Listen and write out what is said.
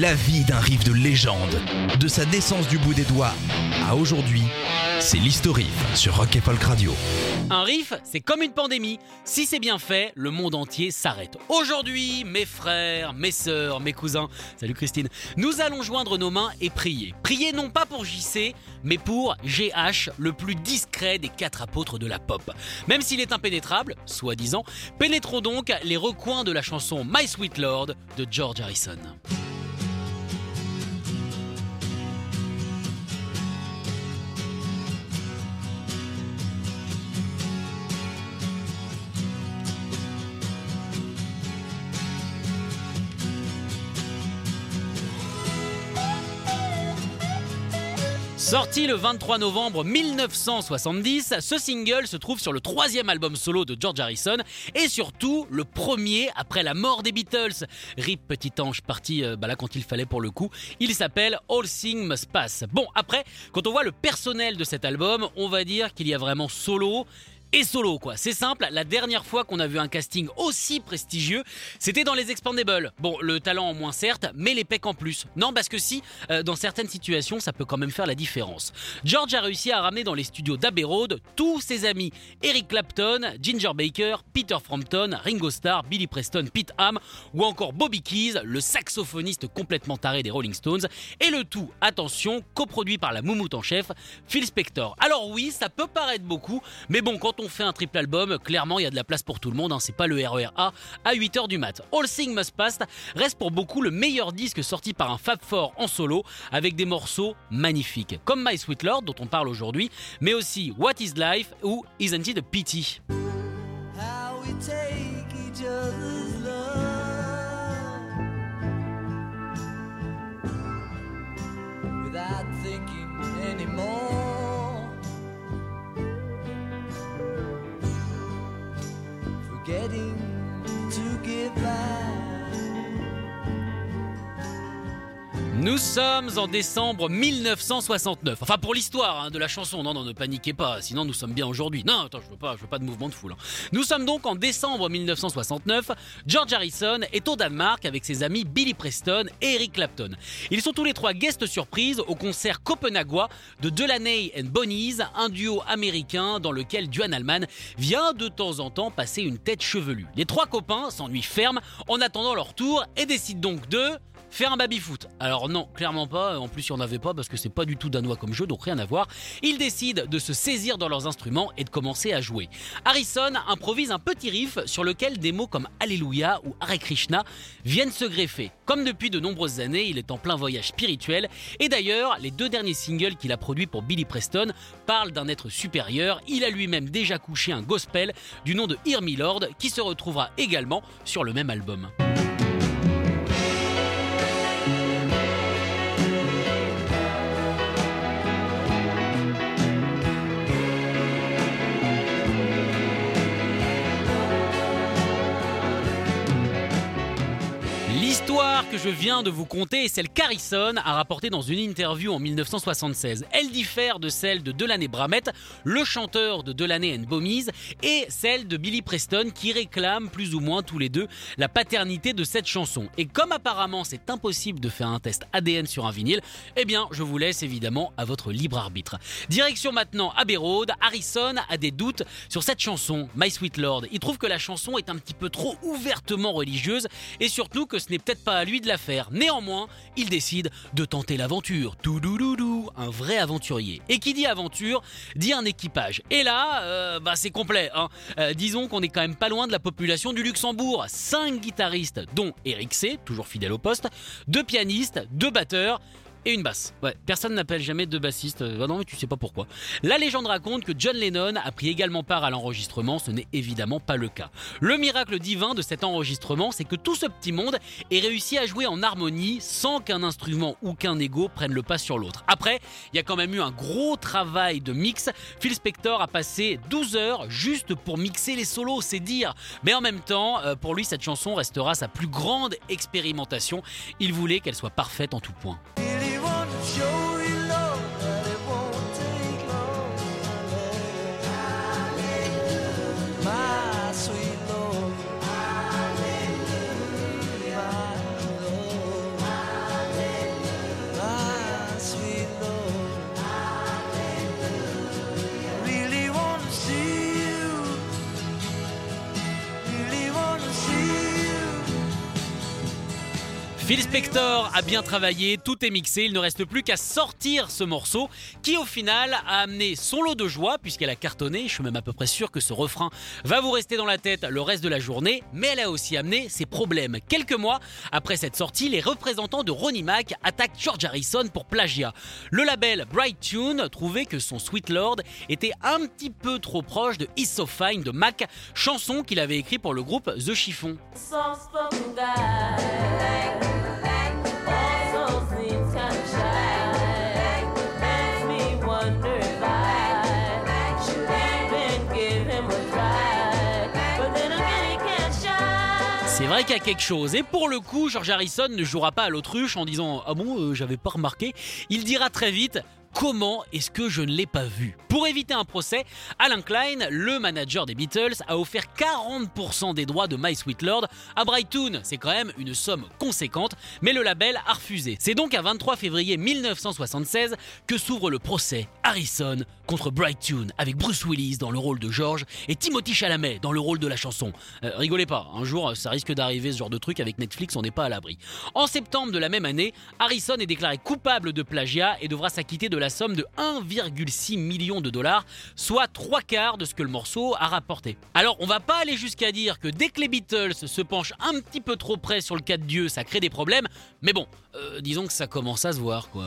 La vie d'un riff de légende, de sa naissance du bout des doigts à aujourd'hui, c'est l'historique sur Rock et Folk Radio. Un riff, c'est comme une pandémie. Si c'est bien fait, le monde entier s'arrête. Aujourd'hui, mes frères, mes sœurs, mes cousins, salut Christine, nous allons joindre nos mains et prier. Prier non pas pour JC, mais pour GH, le plus discret des quatre apôtres de la pop. Même s'il est impénétrable, soi-disant, pénétrons donc les recoins de la chanson My Sweet Lord de George Harrison. Sorti le 23 novembre 1970, ce single se trouve sur le troisième album solo de George Harrison et surtout le premier après la mort des Beatles. Rip Petit Ange parti euh, bah là quand il fallait pour le coup. Il s'appelle All Things Must Pass. Bon après, quand on voit le personnel de cet album, on va dire qu'il y a vraiment solo et solo quoi. C'est simple, la dernière fois qu'on a vu un casting aussi prestigieux, c'était dans les Expandables. Bon, le talent en moins certes, mais les pecs en plus. Non, parce que si, euh, dans certaines situations, ça peut quand même faire la différence. George a réussi à ramener dans les studios d'Abbey tous ses amis. Eric Clapton, Ginger Baker, Peter Frampton, Ringo Starr, Billy Preston, Pete Ham ou encore Bobby Keys, le saxophoniste complètement taré des Rolling Stones. Et le tout, attention, coproduit par la moumoute en chef, Phil Spector. Alors oui, ça peut paraître beaucoup, mais bon, quand on fait un triple album, clairement il y a de la place pour tout le monde, hein, c'est pas le RER A à 8h du mat. All Things Must Pass reste pour beaucoup le meilleur disque sorti par un Fab Four en solo, avec des morceaux magnifiques, comme My Sweet Lord dont on parle aujourd'hui, mais aussi What Is Life ou Isn't It a Pity? get by. Nous sommes en décembre 1969. Enfin pour l'histoire hein, de la chanson. Non, non, ne paniquez pas. Sinon nous sommes bien aujourd'hui. Non, attends, je veux pas, je veux pas de mouvement de foule. hein. Nous sommes donc en décembre 1969. George Harrison est au Danemark avec ses amis Billy Preston et Eric Clapton. Ils sont tous les trois guests surprises au concert copenhagois de Delaney and Bonnies, un duo américain dans lequel Duane Allman vient de temps en temps passer une tête chevelue. Les trois copains s'ennuient ferme en attendant leur tour et décident donc de faire un baby-foot. Alors non, clairement pas, en plus il n'y en avait pas parce que c'est pas du tout danois comme jeu, donc rien à voir. Ils décident de se saisir dans leurs instruments et de commencer à jouer. Harrison improvise un petit riff sur lequel des mots comme Alléluia ou Hare Krishna viennent se greffer. Comme depuis de nombreuses années, il est en plein voyage spirituel, et d'ailleurs, les deux derniers singles qu'il a produits pour Billy Preston parlent d'un être supérieur. Il a lui-même déjà couché un gospel du nom de Me Lord qui se retrouvera également sur le même album. L'histoire que je viens de vous conter est celle qu'Harrison a rapportée dans une interview en 1976. Elle diffère de celle de Delaney Bramett, le chanteur de Delaney and Bomies, et celle de Billy Preston qui réclame plus ou moins tous les deux la paternité de cette chanson. Et comme apparemment c'est impossible de faire un test ADN sur un vinyle, eh bien je vous laisse évidemment à votre libre arbitre. Direction maintenant Abbey Road, Harrison a des doutes sur cette chanson, My Sweet Lord. Il trouve que la chanson est un petit peu trop ouvertement religieuse et surtout que ce n'est peut-être pas à lui de la faire. Néanmoins, il décide de tenter l'aventure. Toudoudou, un vrai aventurier. Et qui dit aventure, dit un équipage. Et là, euh, bah c'est complet. hein. Euh, disons qu'on est quand même pas loin de la population du Luxembourg. Cinq guitaristes, dont Eric C, toujours fidèle au poste, deux pianistes, deux batteurs. Et une basse. Ouais, personne n'appelle jamais deux bassistes. Euh, non, mais tu sais pas pourquoi. La légende raconte que John Lennon a pris également part à l'enregistrement. Ce n'est évidemment pas le cas. Le miracle divin de cet enregistrement, c'est que tout ce petit monde ait réussi à jouer en harmonie sans qu'un instrument ou qu'un ego prenne le pas sur l'autre. Après, il y a quand même eu un gros travail de mix. Phil Spector a passé 12 heures juste pour mixer les solos, c'est dire. Mais en même temps, euh, pour lui, cette chanson restera sa plus grande expérimentation. Il voulait qu'elle soit parfaite en tout point. Phil Spector a bien travaillé, tout est mixé, il ne reste plus qu'à sortir ce morceau qui au final a amené son lot de joie puisqu'elle a cartonné, je suis même à peu près sûr que ce refrain va vous rester dans la tête le reste de la journée, mais elle a aussi amené ses problèmes. Quelques mois après cette sortie, les représentants de Ronnie Mac attaquent George Harrison pour plagiat. Le label Bright Tune trouvait que son Sweet Lord était un petit peu trop proche de Is So Fine de Mac, chanson qu'il avait écrit pour le groupe The Chiffon. C'est vrai qu'il y a quelque chose. Et pour le coup, George Harrison ne jouera pas à l'autruche en disant Ah bon, euh, j'avais pas remarqué. Il dira très vite Comment est-ce que je ne l'ai pas vu? Pour éviter un procès, Alan Klein, le manager des Beatles, a offert 40% des droits de My Sweet Lord à Brighton. C'est quand même une somme conséquente, mais le label a refusé. C'est donc à 23 février 1976 que s'ouvre le procès Harrison contre Brighton avec Bruce Willis dans le rôle de George et Timothy Chalamet dans le rôle de la chanson. Euh, rigolez pas, un jour ça risque d'arriver ce genre de truc avec Netflix, on n'est pas à l'abri. En septembre de la même année, Harrison est déclaré coupable de plagiat et devra s'acquitter de la somme de 1,6 million de dollars, soit trois quarts de ce que le morceau a rapporté. Alors on va pas aller jusqu'à dire que dès que les Beatles se penchent un petit peu trop près sur le cas de Dieu, ça crée des problèmes, mais bon, euh, disons que ça commence à se voir quoi.